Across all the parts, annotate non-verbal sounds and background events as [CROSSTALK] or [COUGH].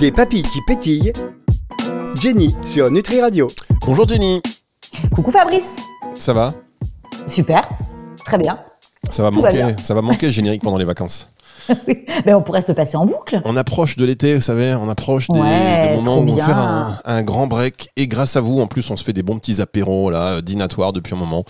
Des papilles qui pétillent. Jenny sur Nutri Radio. Bonjour Jenny, Coucou Fabrice. ça va? Super. Très bien. Ça va Tout va manquer, bien. ça va manquer le générique pendant les vacances. [LAUGHS] Mais on pourrait se le passer en boucle. On approche de l'été, vous savez, on approche des, Ouais, des moments où on va faire un, un grand break. Et grâce à vous, en plus, on se fait des bons petits apéros là, dînatoires depuis un moment.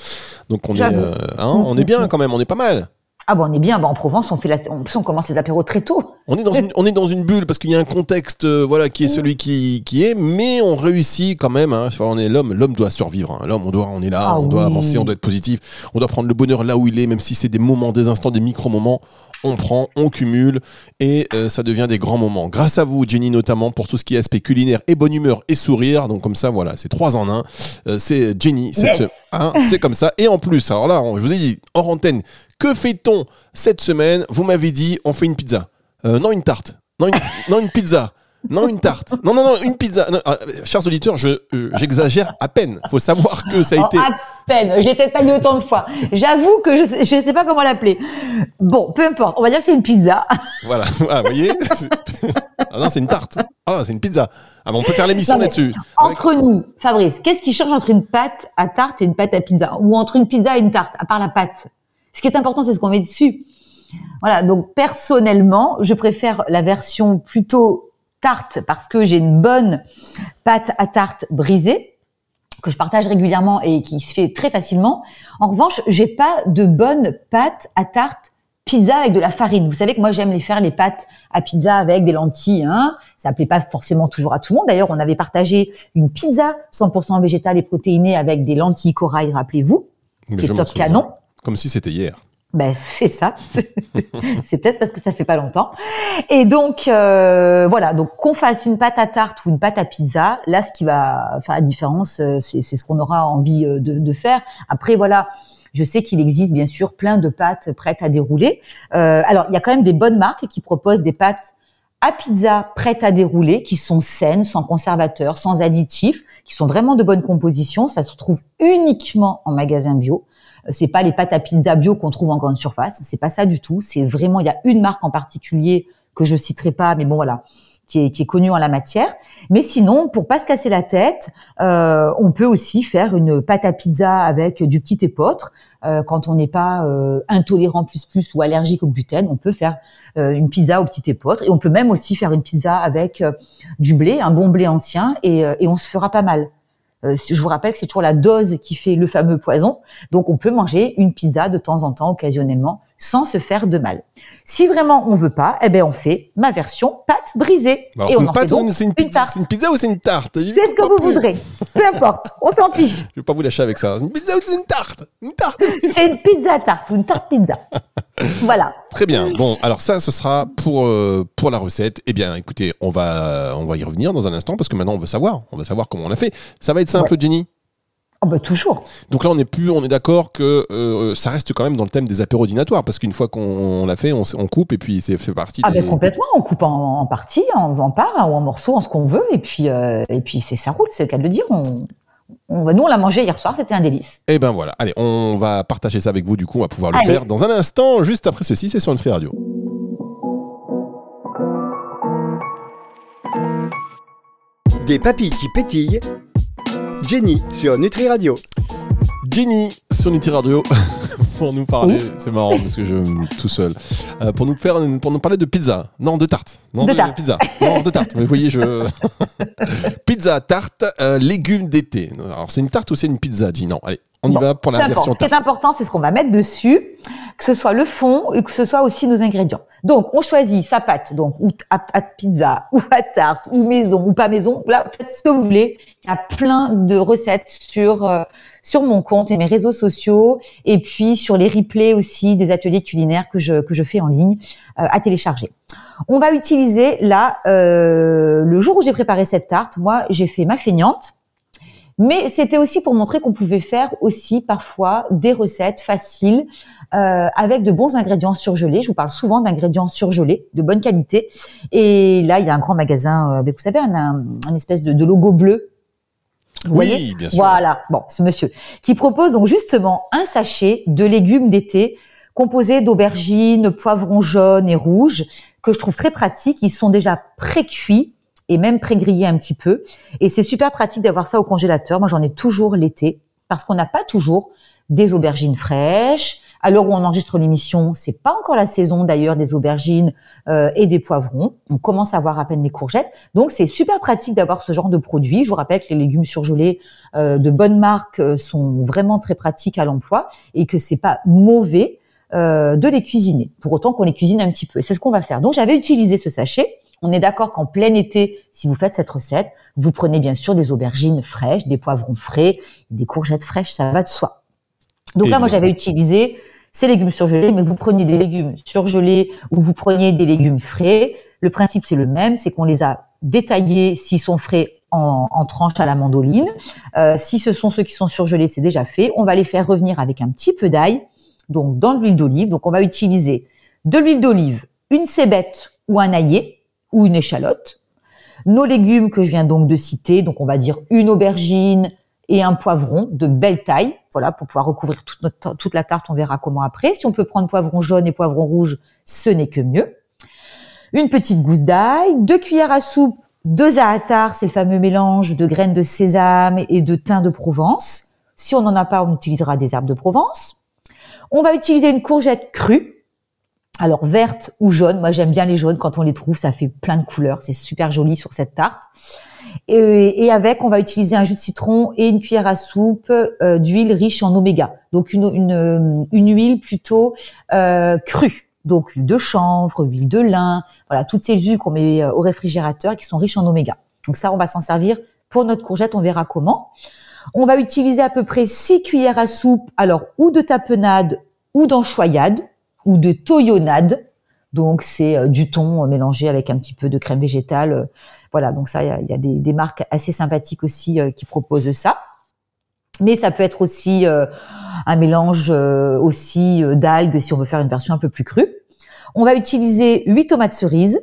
Donc on est, euh, hein, on est bien quand même, on est pas mal. Ah bon, on est bien. Bah, en Provence, on fait la... en plus, on commence les apéros très tôt. On est dans une, on est dans une bulle parce qu'il y a un contexte, euh, voilà, qui est celui qui, qui est, mais on réussit quand même. Hein, on est l'homme, l'homme doit survivre. hein. L'homme, on doit, on est là, Ah on doit avancer, on doit être positif, on doit prendre le bonheur là où il est, même si c'est des moments, des instants, des micro moments. On prend, on cumule et euh, ça devient des grands moments. Grâce à vous, Jenny notamment, pour tout ce qui est aspect culinaire et bonne humeur et sourire. Donc comme ça, voilà, c'est trois en un. Euh, c'est Jenny, Yes. hein, c'est comme ça. Et en plus, alors là, on- je vous ai dit hors antenne, que fait-on cette semaine? Vous m'avez dit, on fait une pizza. Euh, non, une tarte. Non, une, non, une pizza. Non, une tarte. Non, non, non, une pizza. Non, ah, chers auditeurs, je, euh, j'exagère à peine. faut savoir que ça a Oh, été. Peine. Je l'ai peut-être pas dit autant de fois. J'avoue que je je sais pas comment l'appeler. Bon, peu importe. On va dire que c'est une pizza. [LAUGHS] Voilà, Ah, vous voyez [LAUGHS] ah non, c'est une tarte. Ah, c'est une pizza. Ah, mais on peut faire l'émission Non, là-dessus. Avec- Entre nous, Fabrice, qu'est-ce qui change entre une pâte à tarte et une pâte à pizza? Ou entre une pizza et une tarte, à part la pâte? Ce qui est important, c'est ce qu'on met dessus. Voilà, donc personnellement, je préfère la version plutôt tarte parce que j'ai une bonne pâte à tarte brisée que je partage régulièrement et qui se fait très facilement. En revanche, j'ai pas de bonne pâte à tarte pizza avec de la farine. Vous savez que moi j'aime les faire les pâtes à pizza avec des lentilles. Hein. Ça plaît pas forcément toujours à tout le monde. D'ailleurs, on avait partagé une pizza 100% végétale et protéinée avec des lentilles corail, rappelez-vous, qui est top canon. Comme si c'était hier. Ben [LAUGHS] c'est ça. [LAUGHS] c'est peut-être parce que ça fait pas longtemps. Et donc euh, voilà, donc qu'on fasse une pâte à tarte ou une pâte à pizza, là ce qui va faire la différence, euh, c'est ce qu'on aura envie euh, de, de faire. Après voilà. Je sais qu'il existe bien sûr plein de pâtes prêtes à dérouler. Euh, alors il y a quand même des bonnes marques qui proposent des pâtes à pizza prêtes à dérouler, qui sont saines, sans conservateurs, sans additifs, qui sont vraiment de bonne composition. Ça se trouve uniquement en magasin bio. Euh, C'est pas les pâtes à pizza bio qu'on trouve en grande surface. C'est pas ça du tout. C'est vraiment, il y a une marque en particulier que je citerai pas, mais bon voilà, qui est, qui est connue en la matière. Mais sinon, pour pas se casser la tête, euh, on peut aussi faire une pâte à pizza avec du petit épeautre. Euh, quand on n'est pas euh, intolérant plus plus ou allergique au gluten, on peut faire euh, une pizza au petit épeautre. Et on peut même aussi faire une pizza avec euh, du blé, un bon blé ancien, et, et on se fera pas mal. Euh, je vous rappelle que c'est toujours la dose qui fait le fameux poison. Donc on peut manger une pizza de temps en temps, occasionnellement, sans se faire de mal. Si vraiment on veut pas, eh ben on fait ma version pâte brisée. Alors, et c'est on une en fait pâte donc une- c'est une, une pizza, une pizza ou c'est une tarte? C'est ce que vous voudrez. Peu importe, on s'en fiche. [LAUGHS] Je vais pas vous lâcher avec ça. Une pizza ou c'est une tarte? Une tarte [LAUGHS] C'est une pizza tarte ou une tarte pizza. [LAUGHS] Voilà. Très bien. Bon, alors ça, ce sera pour, euh, pour la recette. Eh bien, écoutez, on va, on va y revenir dans un instant parce que maintenant, on veut savoir. On va savoir comment on l'a fait. Ça va être simple, Jenny? Oh bah toujours. Donc là, on est plus, on est d'accord que euh, ça reste quand même dans le thème des apéros dînatoires parce qu'une fois qu'on l'a fait, on, coupe et puis c'est fait partie Ah des... ben complètement, on coupe en, en parties, en, en parts ou en morceaux, en ce qu'on veut, et puis euh, et puis c'est ça roule, c'est le cas de le dire. On, nous on l'a mangé hier soir, c'était un délice. Eh ben voilà. Allez, on va partager ça avec vous. Du coup, on va pouvoir le Allez. faire dans un instant. Juste après ceci, c'est sur Nutri Radio. Des papilles qui pétillent. Jenny sur Nutri Radio. Jenny sur Nutri Radio [LAUGHS] pour nous parler. C'est marrant parce que je tout seul Euh, pour nous faire pour nous parler de pizza. Non, de tarte. Non, De de, tarte. pizza. Non, de tarte. Vous voyez, je [LAUGHS] pizza tarte euh, légumes d'été. Alors c'est une tarte ou c'est une pizza, Jenny? Non, allez, on y Bon, va pour la version Ce qui est important, c'est ce qu'on va mettre dessus, que ce soit le fond et que ce soit aussi nos ingrédients. Donc on choisit sa pâte, donc ou à, à pizza, [LAUGHS] ou à tarte, ou maison, ou pas maison. Là, faites ce que vous voulez. Il y a plein de recettes sur euh, sur mon compte et mes réseaux sociaux, et puis sur les replays aussi des ateliers culinaires que je que je fais en ligne euh, à télécharger. On va utiliser là euh, le jour où j'ai préparé cette tarte. Moi, j'ai fait ma feignante. Mais c'était aussi pour montrer qu'on pouvait faire aussi parfois des recettes faciles euh, avec de bons ingrédients surgelés. Je vous parle souvent d'ingrédients surgelés de bonne qualité. Et là, il y a un grand magasin euh, avec, vous savez, un, un, un espèce de, de logo bleu. Vous Oui, voyez bien sûr. Voilà, bon, ce monsieur qui propose donc justement un sachet de légumes d'été composé d'aubergines, poivrons jaunes et rouges que je trouve très pratiques. Ils sont déjà pré-cuits et même pré-grillé un petit peu. Et c'est super pratique d'avoir ça au congélateur. Moi, j'en ai toujours l'été parce qu'on n'a pas toujours des aubergines fraîches. À l'heure où on enregistre l'émission, c'est pas encore la saison d'ailleurs des aubergines euh, et des poivrons. On commence à voir à peine les courgettes. Donc c'est super pratique d'avoir ce genre de produit. Je vous rappelle que les légumes surgelés euh, de bonne marque euh, sont vraiment très pratiques à l'emploi et que c'est pas mauvais de les cuisiner. Pour autant qu'on les cuisine un petit peu. Et c'est ce qu'on va faire. Donc j'avais utilisé ce sachet. On est d'accord qu'en plein été, si vous faites cette recette, vous prenez bien sûr des aubergines fraîches, des poivrons frais, des courgettes fraîches, ça va de soi. Donc là, moi, j'avais utilisé ces légumes surgelés, mais vous preniez des légumes surgelés ou vous preniez des légumes frais. Le principe, c'est le même, c'est qu'on les a détaillés s'ils sont frais en, en tranches à la mandoline. Euh, si ce sont ceux qui sont surgelés, c'est déjà fait. On va les faire revenir avec un petit peu d'ail, donc dans l'huile d'olive. Donc on va utiliser de l'huile d'olive, une cébette ou un aillé ou une échalote. Nos légumes que je viens donc de citer, donc on va dire une aubergine, et un poivron de belle taille, voilà, pour pouvoir recouvrir toute, notre, toute la tarte. On verra comment après. Si on peut prendre poivron jaune et poivron rouge, ce n'est que mieux. Une petite gousse d'ail, deux cuillères à soupe de za'atar, c'est le fameux mélange de graines de sésame et de thym de Provence. Si on n'en a pas, on utilisera des herbes de Provence. On va utiliser une courgette crue, alors verte ou jaune. Moi, j'aime bien les jaunes quand on les trouve, ça fait plein de couleurs, c'est super joli sur cette tarte. Et, avec, on va utiliser un jus de citron et une cuillère à soupe euh, d'huile riche en oméga. Donc une, une, une huile plutôt euh, crue. Donc huile de chanvre, huile de lin, voilà, toutes ces huiles qu'on met euh, au réfrigérateur qui sont riches en oméga. Donc ça, on va s'en servir pour notre courgette, on verra comment. On va utiliser à peu près 6 cuillères à soupe, alors ou de tapenade ou d'enchoyade ou de toyonade. Donc c'est du thon mélangé avec un petit peu de crème végétale voilà, donc ça, il y a, des, marques assez sympathiques aussi euh, qui proposent ça. Mais ça peut être aussi euh, un mélange euh, aussi d'algues si on veut faire une version un peu plus crue. On va utiliser 8 tomates cerises,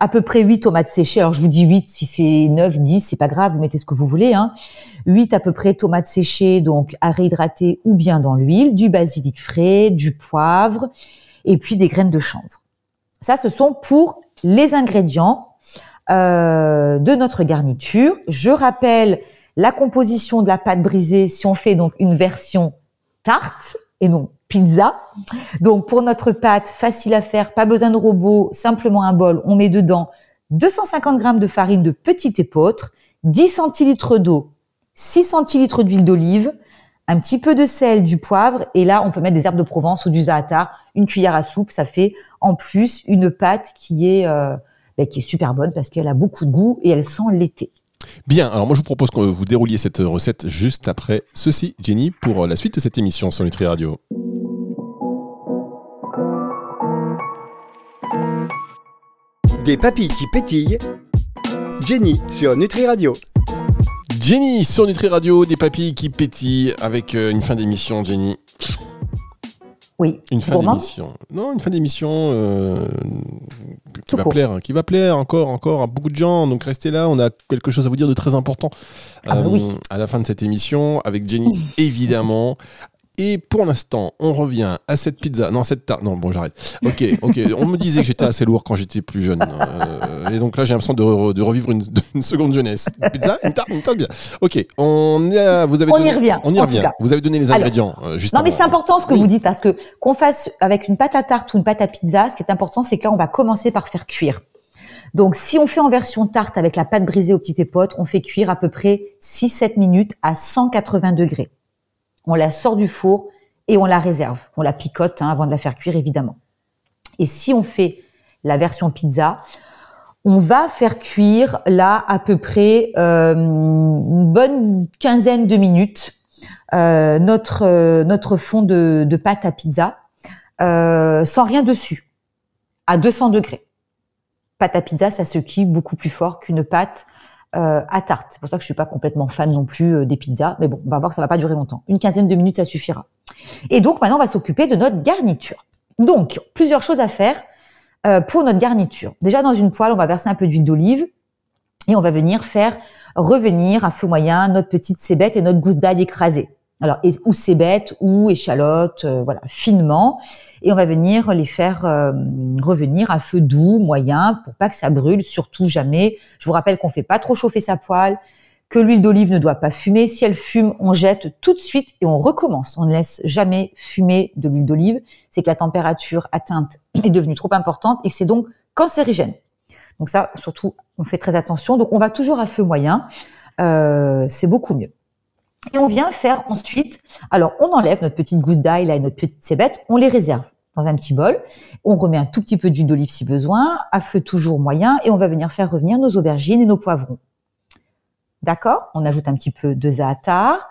à peu près 8 tomates séchées. Alors je vous dis 8, si c'est 9, 10, c'est pas grave, vous mettez ce que vous voulez. Hein. 8 à peu près tomates séchées, donc à réhydrater ou bien dans l'huile, du basilic frais, du poivre, et puis des graines de chanvre. Ça, ce sont pour les ingrédients euh, de notre garniture. Je rappelle la composition de la pâte brisée si on fait donc une version tarte et non pizza. Donc pour notre pâte, facile à faire, pas besoin de robot, simplement un bol, on met dedans 250 g de farine de petit épeautre, 10 centilitres d'eau, 6 centilitres d'huile d'olive, un petit peu de sel, du poivre, et là on peut mettre des herbes de Provence ou du za'atar, une cuillère à soupe, ça fait en plus une pâte qui est euh, qui est super bonne parce qu'elle a beaucoup de goût et elle sent l'été. Bien, alors moi je vous propose que vous dérouliez cette recette juste après ceci, Jenny, pour la suite de cette émission sur Nutri Radio. Des papilles qui pétillent. Jenny sur Nutri Radio. Jenny sur Nutri Radio, des papilles qui pétillent avec euh, une fin d'émission, Jenny. Oui. Une fin d'émission. Non, une fin d'émission euh, qui va plaire, qui va plaire encore, encore à beaucoup de gens. Donc restez là, on a quelque chose à vous dire de très important ah bah euh, à la fin de cette émission avec Jenny, [LAUGHS] évidemment. Et pour l'instant, on revient à cette pizza. Non, cette tarte. Non, bon, j'arrête. Ok, ok. On me disait que j'étais assez lourd quand j'étais plus jeune. Euh, et donc là, j'ai l'impression de, de, revivre [LAUGHS] une, seconde jeunesse. Une pizza, une tarte, une tarte bien. Ok, on, a, vous avez on y revient. On y revient. Vous avez donné les ingrédients. Euh, non, mais c'est important ce que vous dites parce que qu'on fasse avec une pâte à tarte ou une pâte à pizza, ce qui est important, c'est que là, on va commencer par faire cuire. Donc, si on fait en version tarte avec la pâte brisée au petit épeautre, on fait cuire à peu près 6-7 minutes à 180 degrés on la sort du four et on la réserve. On la picote hein, avant de la faire cuire, évidemment. Et si on fait la version pizza, on va faire cuire là à peu près euh, une bonne quinzaine de minutes euh, notre euh, notre fond de, pâte à pizza sans rien dessus, à 200 degrés. Pâte à pizza, ça se cuit beaucoup plus fort qu'une pâte euh, à tarte. C'est pour ça que je suis pas complètement fan non plus euh, des pizzas, mais bon, on va voir ça va pas durer longtemps. Une quinzaine de minutes, ça suffira. Et donc maintenant, on va s'occuper de notre garniture. Donc, plusieurs choses à faire euh, pour notre garniture. Déjà, dans une poêle, on va verser un peu d'huile d'olive et on va venir faire revenir à feu moyen notre petite cébette et notre gousse d'ail écrasée. Alors, et- ou cébettes ou échalotes, euh, voilà, finement. Et on va venir les faire euh, revenir à feu doux, moyen, pour pas que ça brûle, surtout jamais. Je vous rappelle qu'on fait pas trop chauffer sa poêle, que l'huile d'olive ne doit pas fumer. Si elle fume, on jette tout de suite et on recommence. On ne laisse jamais fumer de l'huile d'olive. C'est que la température atteinte est devenue trop importante et c'est donc cancérigène. Donc ça, surtout, on fait très attention. Donc on va toujours à feu moyen. Euh, c'est beaucoup mieux. Et on vient faire ensuite, alors on enlève notre petite gousse d'ail et notre petite cébette, on les réserve dans un petit bol. On remet un tout petit peu d'huile d'olive si besoin, à feu toujours moyen, et on va venir faire revenir nos aubergines et nos poivrons. D'accord? On ajoute un petit peu de za'atar,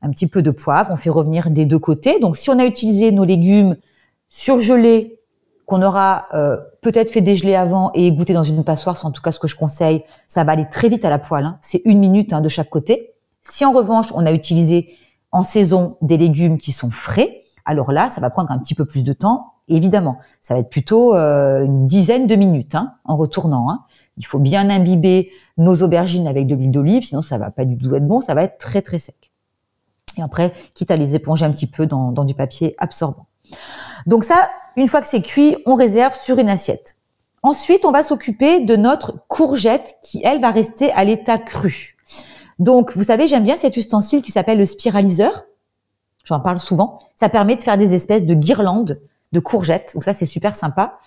un petit peu de poivre, on fait revenir des deux côtés. Donc si on a utilisé nos légumes surgelés, qu'on aura euh, peut-être fait dégeler avant et égoutter dans une passoire, c'est en tout cas ce que je conseille, ça va aller très vite à la poêle, hein. c'est une minute hein, de chaque côté. Si en revanche on a utilisé en saison des légumes qui sont frais, alors là ça va prendre un petit peu plus de temps, évidemment. Ça va être plutôt euh, une dizaine de minutes hein, en retournant. hein. Il faut bien imbiber nos aubergines avec de l'huile d'olive, sinon ça va pas du tout être bon, ça va être très très sec. Et après, quitte à les éponger un petit peu dans, dans du papier absorbant. Donc ça, une fois que c'est cuit, on réserve sur une assiette. Ensuite, on va s'occuper de notre courgette qui, elle, va rester à l'état cru. Donc, vous savez, j'aime bien cet ustensile qui s'appelle le spiraliseur. J'en parle souvent. Ça permet de faire des espèces de guirlandes de courgettes. Donc ça, c'est super sympa.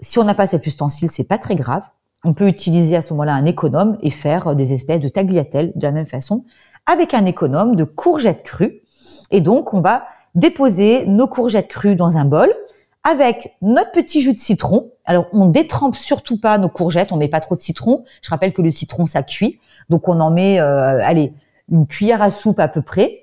Si on n'a pas cet ustensile, c'est pas très grave. On peut utiliser à ce moment-là un économe et faire des espèces de tagliatelles de la même façon avec un économe de courgettes crues. Et donc, on va déposer nos courgettes crues dans un bol avec notre petit jus de citron. Alors, on détrempe surtout pas nos courgettes, on met pas trop de citron. Je rappelle que le citron, ça cuit. Donc, on en met, euh, allez, une cuillère à soupe à peu près.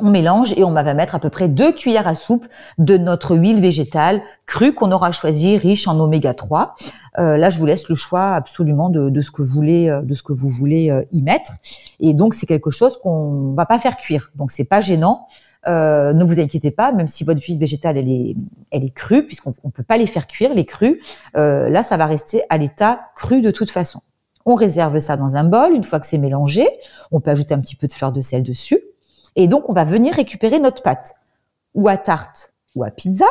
On mélange et on va mettre à peu près deux cuillères à soupe de notre huile végétale crue qu'on aura choisie, riche en oméga 3. Euh, là, je vous laisse le choix absolument de, de ce que vous voulez, euh, ce que vous voulez y mettre. Et donc, c'est quelque chose qu'on va pas faire cuire. Donc, c'est pas gênant. Ne vous inquiétez pas, même si votre huile végétale elle est, crue, puisqu'on ne peut pas les faire cuire, les crues. là, ça va rester à l'état cru de toute façon. On réserve ça dans un bol. Une fois que c'est mélangé, on peut ajouter un petit peu de fleur de sel dessus. Et donc, on va venir récupérer notre pâte, ou à tarte, ou à pizza.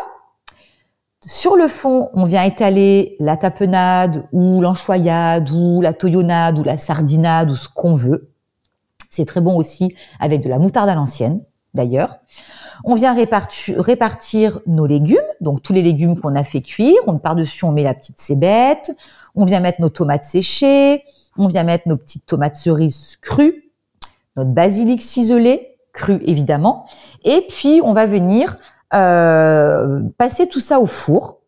Sur le fond, on vient étaler la tapenade, ou l'enchoyade, ou la toyonnade, ou la sardinade, ou ce qu'on veut. C'est très bon aussi avec de la moutarde à l'ancienne, d'ailleurs. On vient répartir, nos légumes, donc tous les légumes qu'on a fait cuire. On par-dessus, on met la petite cébette. On vient mettre nos tomates séchées. On vient mettre nos petites tomates cerises crues, notre basilic ciselé, cru évidemment. Et puis, on va venir euh, passer tout ça au four.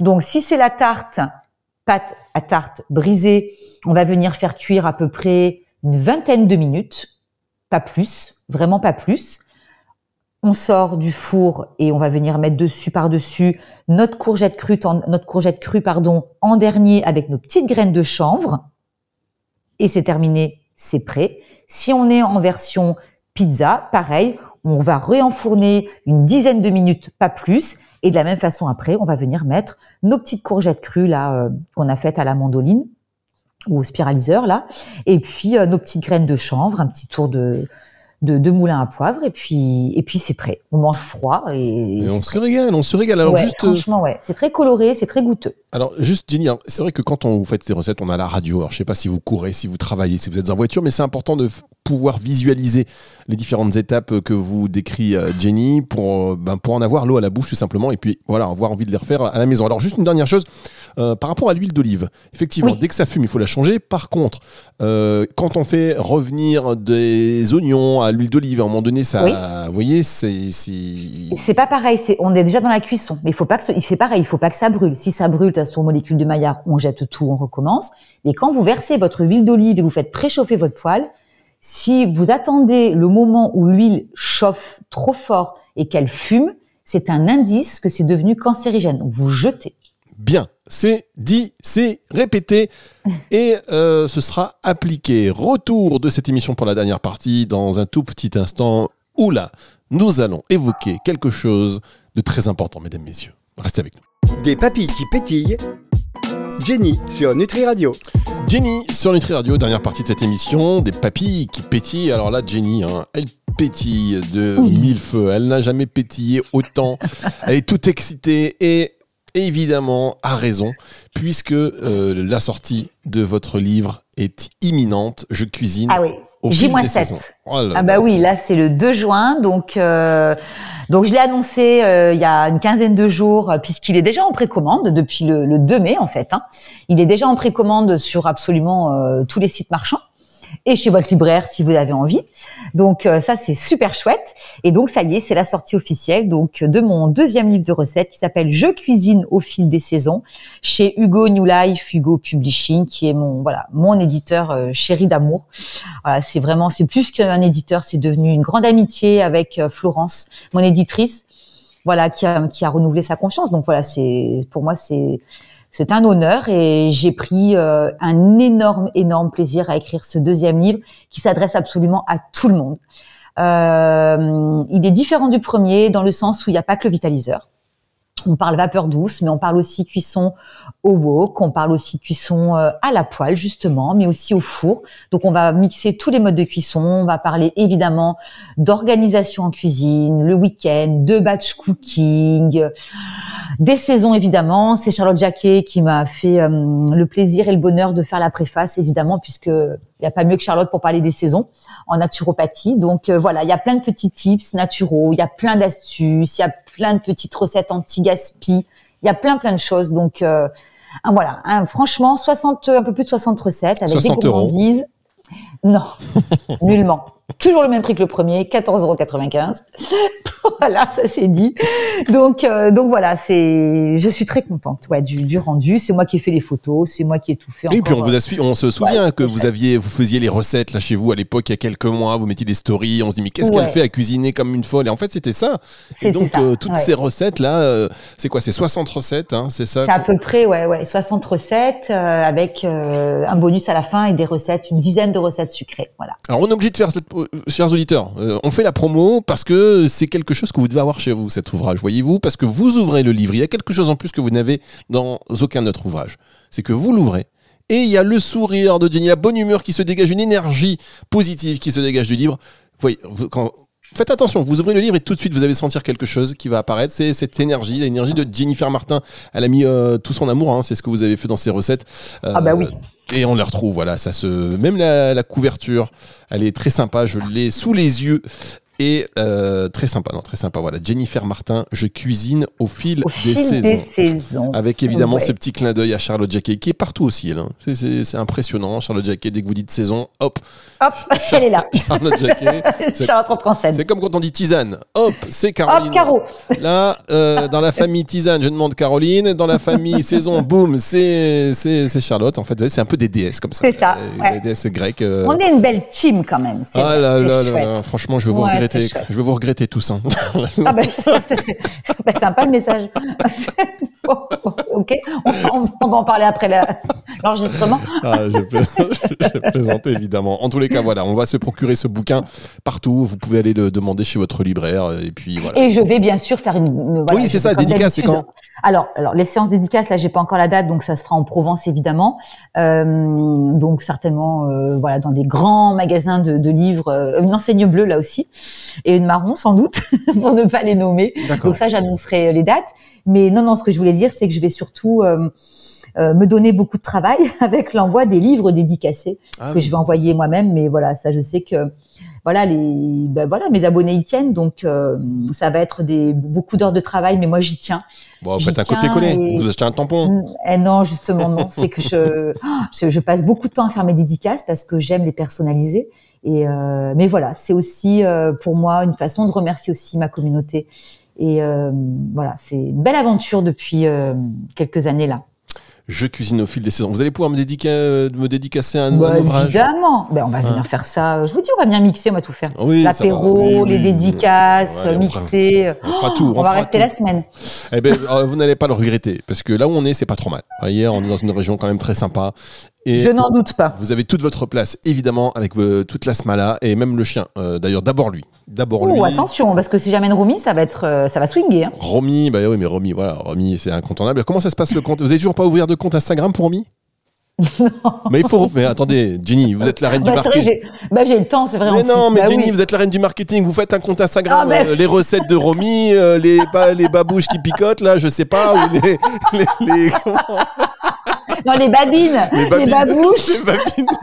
Donc, si c'est la tarte, pâte à tarte brisée, on va venir faire cuire à peu près une vingtaine de minutes, pas plus, vraiment pas plus. On sort du four et on va venir mettre dessus par-dessus notre courgette crue, en- notre courgette crue en dernier avec nos petites graines de chanvre. Et c'est terminé, c'est prêt. Si on est en version pizza, pareil, on va réenfourner une dizaine de minutes, pas plus. Et de la même façon après, on va venir mettre nos petites courgettes crues là euh, qu'on a faites à la mandoline ou au spiraliseur là, et puis euh, nos petites graines de chanvre, un petit tour de de, de moulin à poivre, et puis et puis c'est prêt. On mange froid et, on prêt. se régale, on se régale. Alors Ouais, juste, euh, franchement, ouais, c'est très coloré, c'est très goûteux. alors juste Jenny, hein, c'est vrai que quand on vous fait des recettes, on a la radio. Alors je sais pas si vous courez, si vous travaillez, si vous êtes en voiture, mais c'est important de pouvoir visualiser les différentes étapes que vous décrit euh, Jenny pour euh, ben, pour en avoir l'eau à la bouche tout simplement et puis voilà avoir envie de les refaire à la maison. Alors juste une dernière chose euh, par rapport à l'huile d'olive. Effectivement, Oui. dès que ça fume, il faut la changer. Par contre, euh, quand on fait revenir des oignons à l'huile d'olive, à un moment donné, ça, Oui. vous voyez, c'est c'est- C'est pas pareil, c'est on est déjà dans la cuisson, mais il faut pas que ce- il fait pareil, il faut pas que ça brûle. Si ça brûle, de toute façon, molécule de Maillard, on jette tout, on recommence. Mais quand vous versez votre huile d'olive et vous faites préchauffer votre poêle, si vous attendez le moment où l'huile chauffe trop fort et qu'elle fume, c'est un indice que c'est devenu cancérigène. Donc vous jetez. Bien, c'est dit, c'est répété [LAUGHS] et euh, ce sera appliqué. Retour de cette émission pour la dernière partie dans un tout petit instant où là, nous allons évoquer quelque chose de très important, mesdames, messieurs. Restez avec nous. Des papilles qui pétillent. Jenny sur Nutri Radio. Jenny sur Nutri Radio, dernière partie de cette émission, des papilles qui pétillent. Alors là, Jenny, hein, elle pétille de mille feux. Elle n'a jamais pétillé autant. [LAUGHS] Elle est toute excitée et évidemment a raison, puisque euh, la sortie de votre livre est imminente. Je cuisine. Ah oui. J-7. ah bah oui, là c'est le 2 juin, donc euh, donc je l'ai annoncé euh, il y a une quinzaine de jours, puisqu'il est déjà en précommande depuis le, 2 mai en fait. Hein. Il est déjà en précommande sur absolument tous les sites marchands et chez votre libraire si vous avez envie. Donc euh, ça c'est super chouette. Et donc ça y est, c'est la sortie officielle donc de mon deuxième livre de recettes qui s'appelle Je cuisine au fil des saisons chez Hugo New Life, Hugo Publishing qui est mon voilà mon éditeur euh, chéri d'amour. Voilà, c'est vraiment c'est plus qu'un éditeur, c'est devenu une grande amitié avec euh, Florence, mon éditrice. Voilà, qui a, qui a renouvelé sa confiance. Donc voilà, c'est pour moi c'est c'est un honneur et j'ai pris euh, un énorme, énorme plaisir à écrire ce deuxième livre qui s'adresse absolument à tout le monde. Euh, il est différent du premier dans le sens où il n'y a pas que le vitaliseur. On parle vapeur douce, mais on parle aussi cuisson au wok, on parle aussi cuisson euh, à la poêle justement, mais aussi au four. Donc on va mixer tous les modes de cuisson. On va parler évidemment d'organisation en cuisine, le week-end, de batch cooking, des saisons évidemment. C'est Charlotte Jacquet qui m'a fait euh, le plaisir et le bonheur de faire la préface évidemment, puisque il n'y a pas mieux que Charlotte pour parler des saisons en naturopathie. Donc euh, voilà, il y a plein de petits tips naturaux, il y a plein d'astuces, il y a plein de petites recettes anti-gaspi, il y a plein plein de choses. Donc euh, voilà, franchement, 60, un peu plus de 60 recettes avec 60 des gourmandises. Non, [LAUGHS] nullement toujours le même prix que le premier, 14,95 [LAUGHS] voilà, ça c'est dit. Donc, euh, donc voilà, c'est, je suis très contente, ouais, du, du rendu. C'est moi qui ai fait les photos, c'est moi qui ai tout fait. Et puis on vous a on se souvient que vous aviez, vous faisiez les recettes là chez vous à l'époque il y a quelques mois. Vous mettiez des stories, on se dit mais qu'est-ce qu'elle fait à cuisiner comme une folle? Et en fait c'était ça. Et donc euh, toutes ces recettes là, euh, c'est quoi? C'est 60 recettes, hein, c'est ça? C'est à peu près, ouais, ouais, 60 recettes avec un bonus à la fin et des recettes, une dizaine de recettes sucrées, voilà. Alors on est obligé de faire cette chers auditeurs, euh, on fait la promo parce que c'est quelque chose que vous devez avoir chez vous, cet ouvrage, voyez-vous, parce que vous ouvrez le livre. Il y a quelque chose en plus que vous n'avez dans aucun autre ouvrage. C'est que vous l'ouvrez. Et il y a le sourire de Jenny, la bonne humeur qui se dégage, une énergie positive qui se dégage du livre. voyez, quand, Faites attention, vous ouvrez le livre et tout de suite vous allez sentir quelque chose qui va apparaître. C'est cette énergie, l'énergie de Jennifer Martin. Elle a mis euh, tout son amour, hein, c'est ce que vous avez fait dans ses recettes. ah bah oui. Et on la retrouve, voilà, ça se, même la, la couverture, elle est très sympa. Je l'ai sous les yeux. Et euh, très sympa, non, très sympa. Voilà, Jennifer Martin, je cuisine au fil, des, saisons. Avec évidemment ce petit clin d'œil à Charlotte Jacquet, qui est partout aussi. Hein. C'est impressionnant, Charlotte Jacquet, dès que vous dites saison, hop. Hop, elle est là. [LAUGHS] Charlotte Jacquet. [LAUGHS] Charlotte rentre en scène. C'est comme quand on dit tisane. Hop, c'est Caroline. Hop, Caro. Là, euh, dans la famille tisane, je demande Caroline. Dans la famille [LAUGHS] saison, boum, c'est Charlotte. En fait, c'est un peu des déesses comme ça. C'est ça. Euh, des déesses grecques. On est une belle team quand même. Ah là là, là, franchement, je vais vous regretter je vais vous regretter tous. Hein. [LAUGHS] ah ben, c'est sympa le message. [LAUGHS] ok, on, va en parler après l'enregistrement. ah, je, [LAUGHS] plaisante évidemment. En tous les cas, voilà, on va se procurer ce bouquin partout. Vous pouvez aller le demander chez votre libraire et puis voilà. Et je vais bien sûr faire une. oui, c'est ça. Dédicace, c'est quand alors, alors les séances dédicaces, là, j'ai pas encore la date, donc ça se fera en Provence évidemment. Euh, donc certainement, euh, voilà, dans des grands magasins de, de livres, euh, une enseigne bleue là aussi, et une marron sans doute, [LAUGHS] pour ne pas les nommer. Donc ça, j'annoncerai les dates. Mais non, non, ce que je voulais dire, c'est que je vais surtout euh, euh, me donner beaucoup de travail [LAUGHS] avec l'envoi des livres dédicacés ah que je vais envoyer moi-même. Mais voilà, ça, je sais que voilà, les, ben voilà, mes abonnés y tiennent, donc euh, ça va être des beaucoup d'heures de travail, mais moi j'y tiens. Bon, faites un copier-coller, vous achetez un tampon. Eh non, justement non, c'est que je, [LAUGHS] je, passe beaucoup de temps à faire mes dédicaces parce que j'aime les personnaliser. Et euh, mais voilà, c'est aussi euh, pour moi une façon de remercier aussi ma communauté. Et voilà, c'est une belle aventure depuis quelques années là je cuisine au fil des saisons. Vous allez pouvoir me, dédica me dédicacer un, bah, ouvrage Évidemment. Ben, on va venir hein faire ça. Je vous dis, on va bien mixer, on va tout faire. L'apéro, les dédicaces, mixer. On fera tout. On, va rester la semaine. Eh ben, euh, vous n'allez pas le regretter parce que là où on est, c'est pas trop mal. Hier, on est dans une région quand même très sympa je n'en doute pas. Vous avez toute votre place, évidemment, avec toute la smala et même le chien. Euh, d'ailleurs, d'abord lui. D'abord lui. attention, parce que si j'amène Romy, ça va être, euh, ça va swinguer. Hein. Romy, bah oui, mais Romy, voilà, Romy, c'est incontournable. Comment ça se passe le compte? Vous n'avez toujours pas ouvert de compte Instagram pour Romy? [LAUGHS] Mais il faut. Mais attendez, Jenny, vous êtes la reine du Bah, vrai, marketing. j'ai bah, j'ai le temps, c'est vrai. Mais non, mais Bah Jenny, oui. vous êtes la reine du marketing. Vous faites un compte Instagram, Ah, euh, les recettes de Romy, les, les babouches qui picotent, là, je sais pas, ou les, les, les, [LAUGHS] comment Non, les babines, les babouches. les babines. [LAUGHS]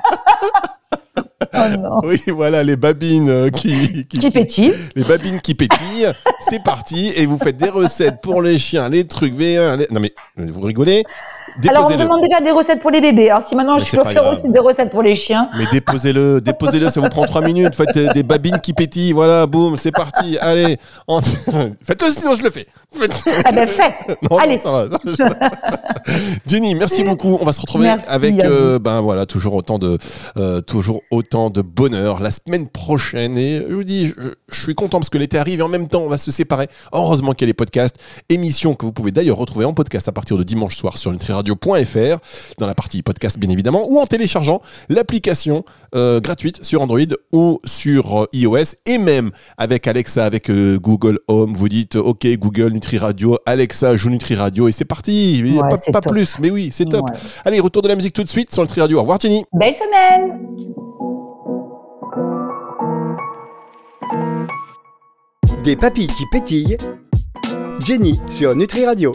Oh non. Oui, voilà, les babines euh, qui, qui, Qui pétillent. les babines qui pétillent. C'est parti. Et vous faites des recettes pour les chiens, les trucs V1. les- Non, mais vous rigolez. Alors, on me demande déjà des recettes pour les bébés. Alors, si maintenant Mais je peux faire grave. aussi des recettes pour les chiens. Mais déposez-le, [LAUGHS] déposez-le, ça vous prend trois minutes. Faites euh, des babines qui pétillent, voilà, boum, c'est parti. Allez, [LAUGHS] faites-le, sinon je le fais. Faites- Ah ben, faites. [LAUGHS] Non, Allez. non, ça va. ça va. Jenny, merci beaucoup. On va se retrouver Merci avec, euh, ben voilà, toujours autant de, euh, toujours autant de bonheur la semaine prochaine. Et je vous dis, je, je suis content parce que l'été arrive et en même temps, on va se séparer. Heureusement qu'il y a les podcasts, émissions que vous pouvez d'ailleurs retrouver en podcast à partir de dimanche soir sur nutriradio.fr dans la partie podcast bien évidemment ou en téléchargeant l'application euh, gratuite sur Android ou sur euh, iOS et même avec Alexa, avec euh, Google Home, vous dites OK Google Nutri Radio, Alexa joue Nutri Radio et c'est parti. Ouais, pas plus, mais oui, c'est top. Ouais. Allez, retour de la musique tout de suite sur Nutri Radio. Au revoir Jenny. Belle semaine. Des papilles qui pétillent. Jenny sur Nutri Radio.